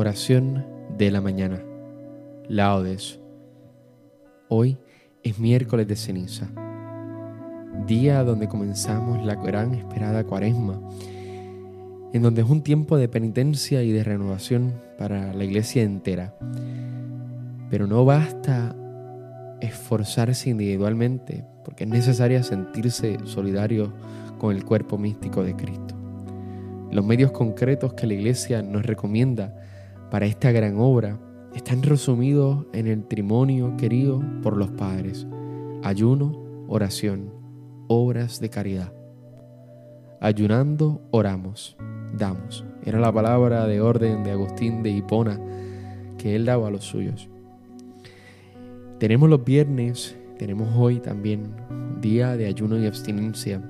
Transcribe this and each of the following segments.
Oración de la mañana. Laudes. Hoy es miércoles de ceniza, día donde comenzamos la gran esperada cuaresma, en donde es un tiempo de penitencia y de renovación para la iglesia entera. Pero no basta esforzarse individualmente, porque es necesario sentirse solidario con el cuerpo místico de Cristo. Los medios concretos que la Iglesia nos recomienda para esta gran obra están resumidos en el trimonio querido por los padres, ayuno, oración, obras de caridad. Ayunando, oramos, damos. Era la palabra de orden de Agustín de Hipona que él daba a los suyos. Tenemos los viernes, tenemos hoy también día de ayuno y abstinencia.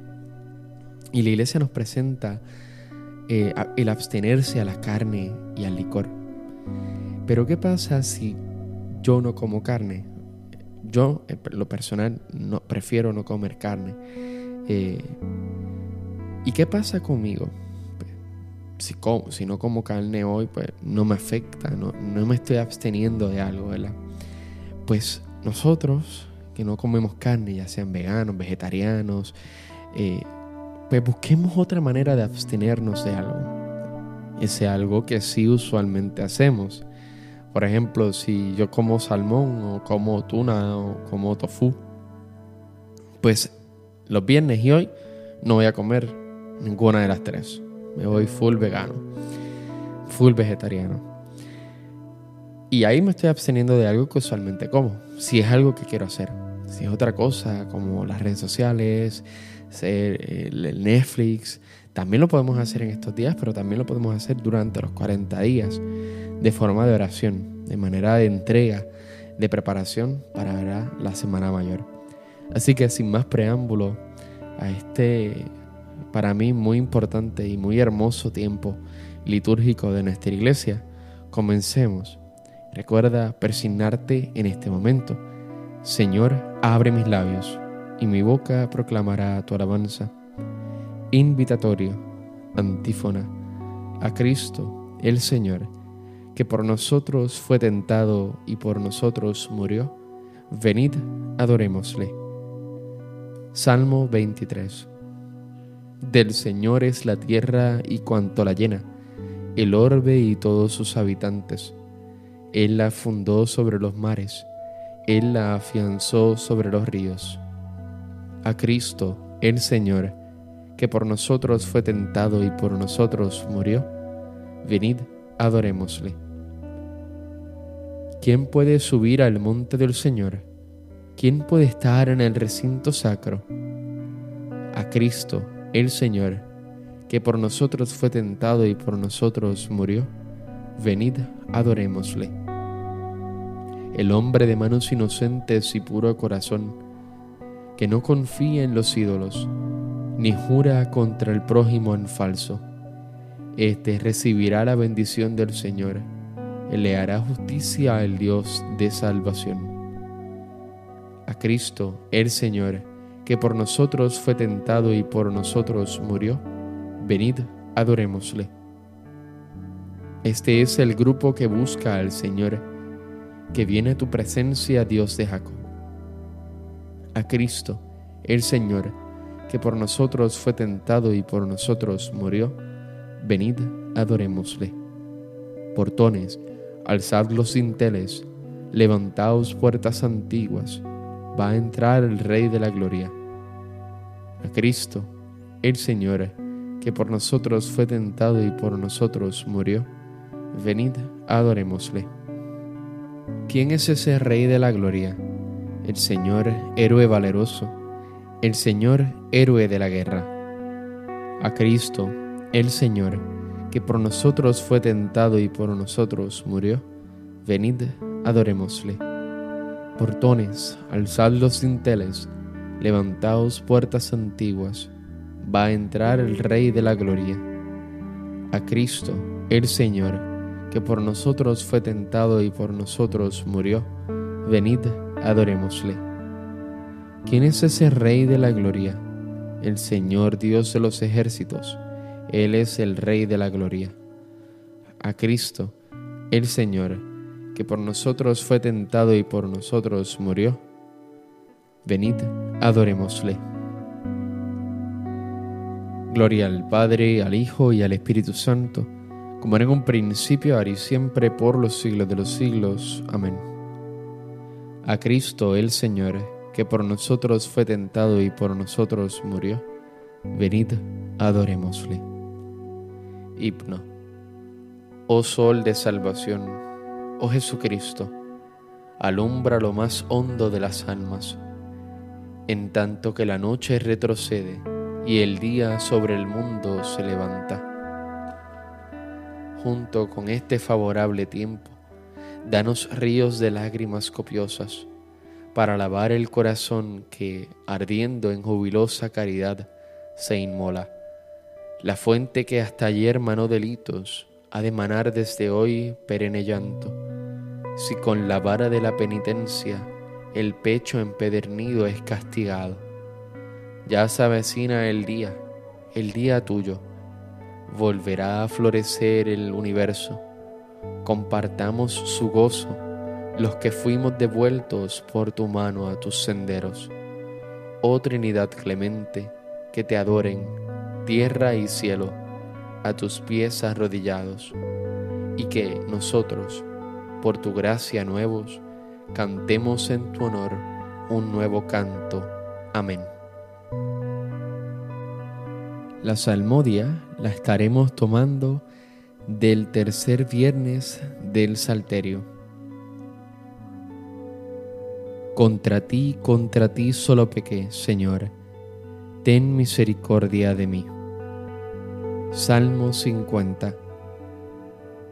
Y la iglesia nos presenta eh, el abstenerse a la carne y al licor. Pero ¿qué pasa si yo no como carne? Yo, en lo personal, no, prefiero no comer carne. Eh, ¿Y qué pasa conmigo? Si, como, si no como carne hoy, pues no me afecta, no, no me estoy absteniendo de algo, ¿verdad? Pues nosotros que no comemos carne, ya sean veganos, vegetarianos, eh, pues busquemos otra manera de abstenernos de algo. Ese algo que sí usualmente hacemos. Por ejemplo, si yo como salmón o como tuna o como tofu, pues los viernes y hoy no voy a comer ninguna de las tres. Me voy full vegano, full vegetariano. Y ahí me estoy absteniendo de algo que usualmente como, si es algo que quiero hacer. Si es otra cosa, como las redes sociales, el Netflix. También lo podemos hacer en estos días, pero también lo podemos hacer durante los 40 días, de forma de oración, de manera de entrega, de preparación para la Semana Mayor. Así que sin más preámbulo a este, para mí, muy importante y muy hermoso tiempo litúrgico de nuestra iglesia, comencemos. Recuerda persignarte en este momento. Señor, abre mis labios y mi boca proclamará tu alabanza. Invitatorio, antífona, a Cristo, el Señor, que por nosotros fue tentado y por nosotros murió, venid, adorémosle. Salmo 23. Del Señor es la tierra y cuanto la llena, el orbe y todos sus habitantes. Él la fundó sobre los mares, Él la afianzó sobre los ríos a Cristo, el Señor, que por nosotros fue tentado y por nosotros murió, venid, adorémosle. ¿Quién puede subir al monte del Señor? ¿Quién puede estar en el recinto sacro? A Cristo, el Señor, que por nosotros fue tentado y por nosotros murió, venid, adorémosle. El hombre de manos inocentes y puro corazón, que no confía en los ídolos, ni jura contra el prójimo en falso. Este recibirá la bendición del Señor, le hará justicia al Dios de salvación. A Cristo, el Señor, que por nosotros fue tentado y por nosotros murió, venid, adorémosle. Este es el grupo que busca al Señor, que viene a tu presencia, Dios de Jacob a Cristo, el Señor, que por nosotros fue tentado y por nosotros murió, venid, adorémosle. Portones, alzad los cinteles, levantaos puertas antiguas, va a entrar el Rey de la Gloria. A Cristo, el Señor, que por nosotros fue tentado y por nosotros murió, venid, adorémosle. ¿Quién es ese Rey de la Gloria? el Señor héroe valeroso, el Señor héroe de la guerra. A Cristo, el Señor, que por nosotros fue tentado y por nosotros murió, venid, adorémosle. Portones, alzad los dinteles, levantaos puertas antiguas, va a entrar el Rey de la Gloria. A Cristo, el Señor, que por nosotros fue tentado y por nosotros murió, venid, adorémosle. ¿Quién es ese Rey de la Gloria? El Señor Dios de los ejércitos. Él es el Rey de la Gloria. A Cristo, el Señor, que por nosotros fue tentado y por nosotros murió. Venid, adorémosle. Gloria al Padre, al Hijo y al Espíritu Santo, como era en un principio, ahora y siempre, por los siglos de los siglos. Amén. A Cristo el Señor, que por nosotros fue tentado y por nosotros murió, venid, adorémosle. Hipno. Oh Sol de salvación, oh Jesucristo, alumbra lo más hondo de las almas, en tanto que la noche retrocede y el día sobre el mundo se levanta. Junto con este favorable tiempo, danos ríos de lágrimas copiosas para lavar el corazón que, ardiendo en jubilosa caridad, se inmola. La fuente que hasta ayer manó delitos, ha de manar desde hoy perenne llanto. Si con la vara de la penitencia el pecho empedernido es castigado ya se avecina el día, el día tuyo. Volverá a florecer el universo. Compartamos su gozo, los que fuimos devueltos por tu mano a tus senderos. Oh Trinidad clemente, que te adoren, tierra y cielo, a tus pies arrodillados, y que nosotros, por tu gracia nuevos, cantemos en tu honor un nuevo canto. Amén. La salmodia la estaremos tomando del tercer viernes del Salterio. Contra ti, contra ti solo pequé, Señor, ten misericordia de mí. Salmo 50.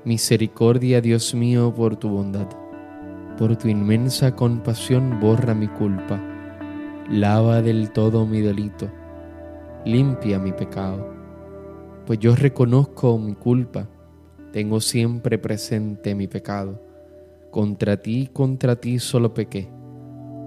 Misericordia, Dios mío, por tu bondad. Por tu inmensa compasión borra mi culpa. Lava del todo mi delito limpia mi pecado, pues yo reconozco mi culpa, tengo siempre presente mi pecado. Contra ti, contra ti solo pequé,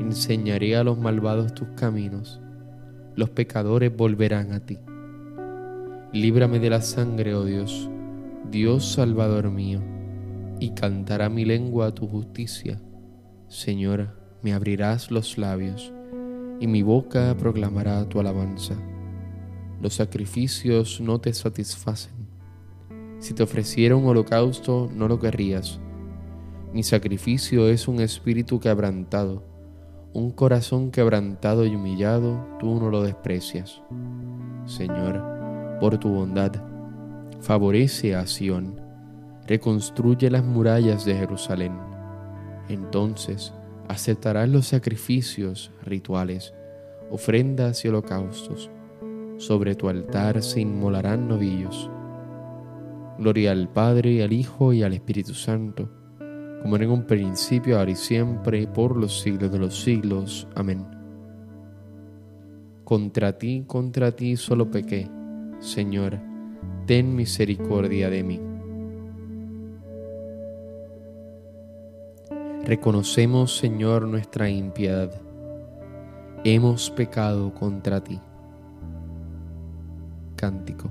Enseñaré a los malvados tus caminos, los pecadores volverán a ti. Líbrame de la sangre, oh Dios, Dios Salvador mío, y cantará mi lengua a tu justicia. Señora, me abrirás los labios y mi boca proclamará tu alabanza. Los sacrificios no te satisfacen. Si te ofreciera un holocausto, no lo querrías. Mi sacrificio es un espíritu quebrantado, un corazón quebrantado y humillado, tú no lo desprecias. Señor, por tu bondad, favorece a Sión, reconstruye las murallas de Jerusalén. Entonces, aceptarás los sacrificios rituales, ofrendas y holocaustos. Sobre tu altar se inmolarán novillos. Gloria al Padre, al Hijo y al Espíritu Santo, como en un principio, ahora y siempre, por los siglos de los siglos. Amén. Contra ti, contra ti solo pequé, Señor, ten misericordia de mí. Reconocemos, Señor, nuestra impiedad. Hemos pecado contra ti. Cántico.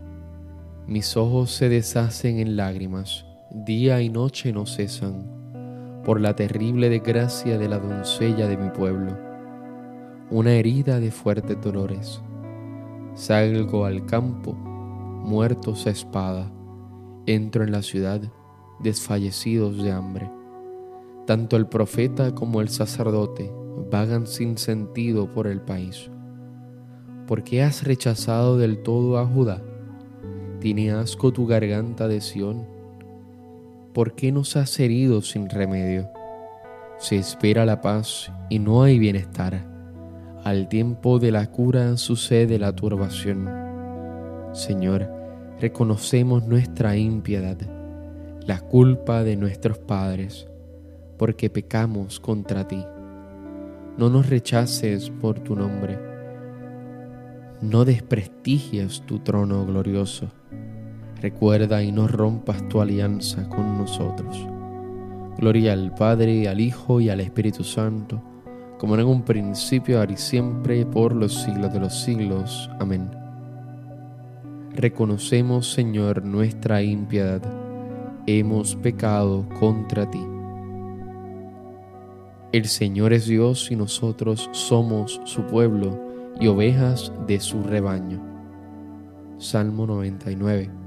Mis ojos se deshacen en lágrimas, día y noche no cesan, por la terrible desgracia de la doncella de mi pueblo, una herida de fuertes dolores. Salgo al campo, muertos a espada, entro en la ciudad, desfallecidos de hambre. Tanto el profeta como el sacerdote vagan sin sentido por el país. ¿Por qué has rechazado del todo a Judá? ¿Tiene asco tu garganta de Sión? ¿Por qué nos has herido sin remedio? Se espera la paz y no hay bienestar. Al tiempo de la cura sucede la turbación. Señor, reconocemos nuestra impiedad, la culpa de nuestros padres, porque pecamos contra ti. No nos rechaces por tu nombre no desprestigies tu trono glorioso. Recuerda y no rompas tu alianza con nosotros. Gloria al Padre, al Hijo y al Espíritu Santo, como en un principio, ahora y siempre, por los siglos de los siglos. Amén. Reconocemos, Señor, nuestra impiedad. Hemos pecado contra ti. El Señor es Dios y nosotros somos su pueblo y ovejas de su rebaño. Salmo 99.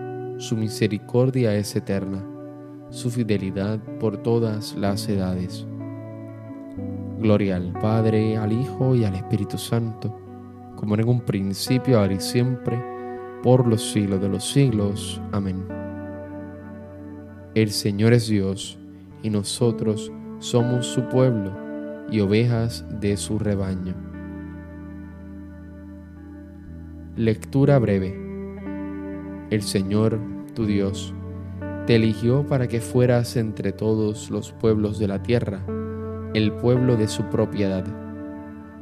su misericordia es eterna, su fidelidad por todas las edades. Gloria al Padre, al Hijo y al Espíritu Santo, como en un principio, ahora y siempre, por los siglos de los siglos. Amén. El Señor es Dios, y nosotros somos su pueblo y ovejas de su rebaño. Lectura breve. El Señor, tu Dios, te eligió para que fueras entre todos los pueblos de la tierra, el pueblo de su propiedad,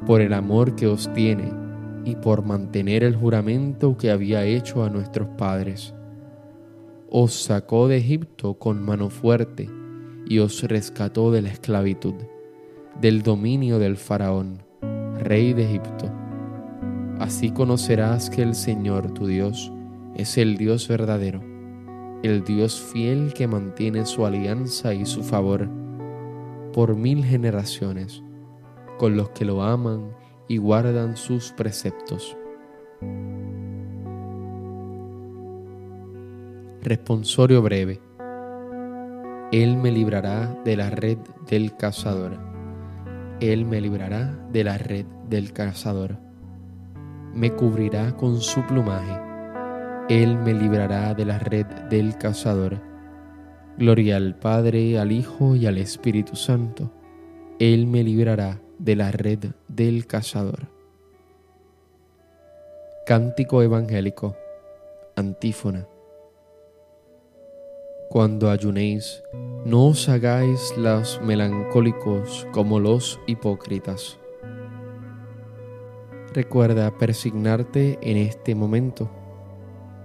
por el amor que os tiene y por mantener el juramento que había hecho a nuestros padres. Os sacó de Egipto con mano fuerte y os rescató de la esclavitud, del dominio del faraón, rey de Egipto Así conocerás que el Señor tu Dios es el Dios verdadero, el Dios fiel que mantiene su alianza y su favor por mil generaciones con los que lo aman y guardan sus preceptos. Responsorio breve. Él me librará de la red del cazador. Él me librará de la red del cazador me cubrirá con su plumaje, Él me librará de la red del cazador. Gloria al Padre, al Hijo y al Espíritu Santo, Él me librará de la red del cazador. Cántico Evangélico, antífona. Cuando ayunéis, no os hagáis los melancólicos como los hipócritas Recuerda persignarte en este momento.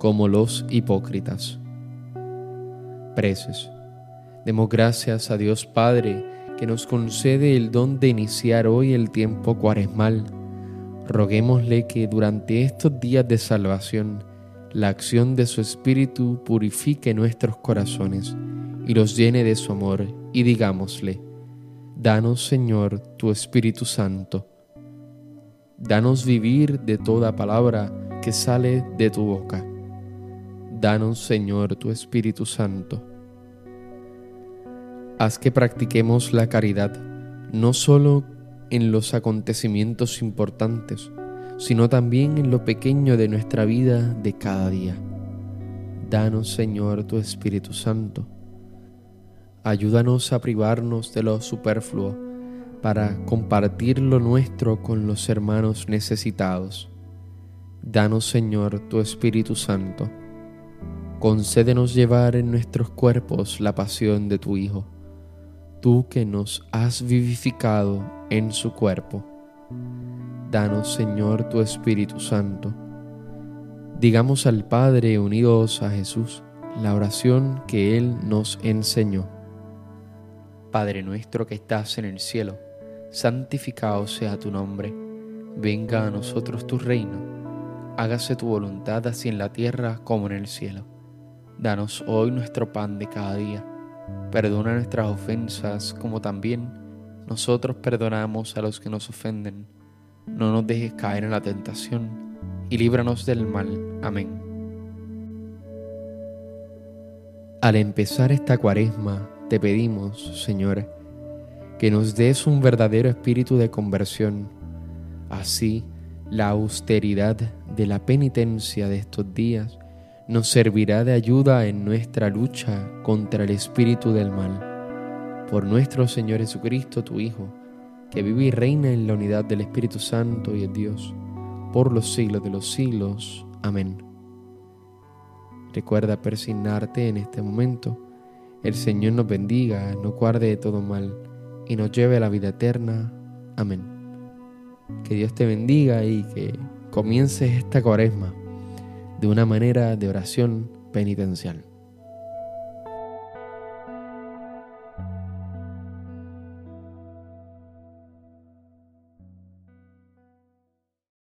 como los hipócritas. Preces. Demos gracias a Dios Padre, que nos concede el don de iniciar hoy el tiempo cuaresmal. Roguémosle que durante estos días de salvación, la acción de su Espíritu purifique nuestros corazones y los llene de su amor, y digámosle, Danos Señor tu Espíritu Santo. Danos vivir de toda palabra que sale de tu boca. Danos Señor tu Espíritu Santo. Haz que practiquemos la caridad, no solo en los acontecimientos importantes, sino también en lo pequeño de nuestra vida de cada día. Danos, Señor, tu Espíritu Santo. Ayúdanos a privarnos de lo superfluo para compartir lo nuestro con los hermanos necesitados. Danos, Señor, tu Espíritu Santo. Concédenos llevar en nuestros cuerpos la pasión de tu Hijo, tú que nos has vivificado en su cuerpo Danos, Señor, tu Espíritu Santo. Digamos al Padre unidos a Jesús la oración que Él nos enseñó. Padre nuestro que estás en el cielo, santificado sea tu nombre. Venga a nosotros tu reino. Hágase tu voluntad así en la tierra como en el cielo. Danos hoy nuestro pan de cada día. Perdona nuestras ofensas como también nosotros perdonamos a los que nos ofenden no nos dejes caer en la tentación y líbranos del mal. Amén. Al empezar esta cuaresma, te pedimos, Señor, que nos des un verdadero espíritu de conversión. Así, la austeridad de la penitencia de estos días nos servirá de ayuda en nuestra lucha contra el espíritu del mal. Por nuestro Señor Jesucristo, tu Hijo, que vive y reina en la unidad del Espíritu Santo y el Dios, por los siglos de los siglos. Amén. Recuerda persignarte en este momento. El Señor nos bendiga, nos guarde de todo mal y nos lleve a la vida eterna. Amén. Que Dios te bendiga y que comiences esta cuaresma de una manera de oración penitencial.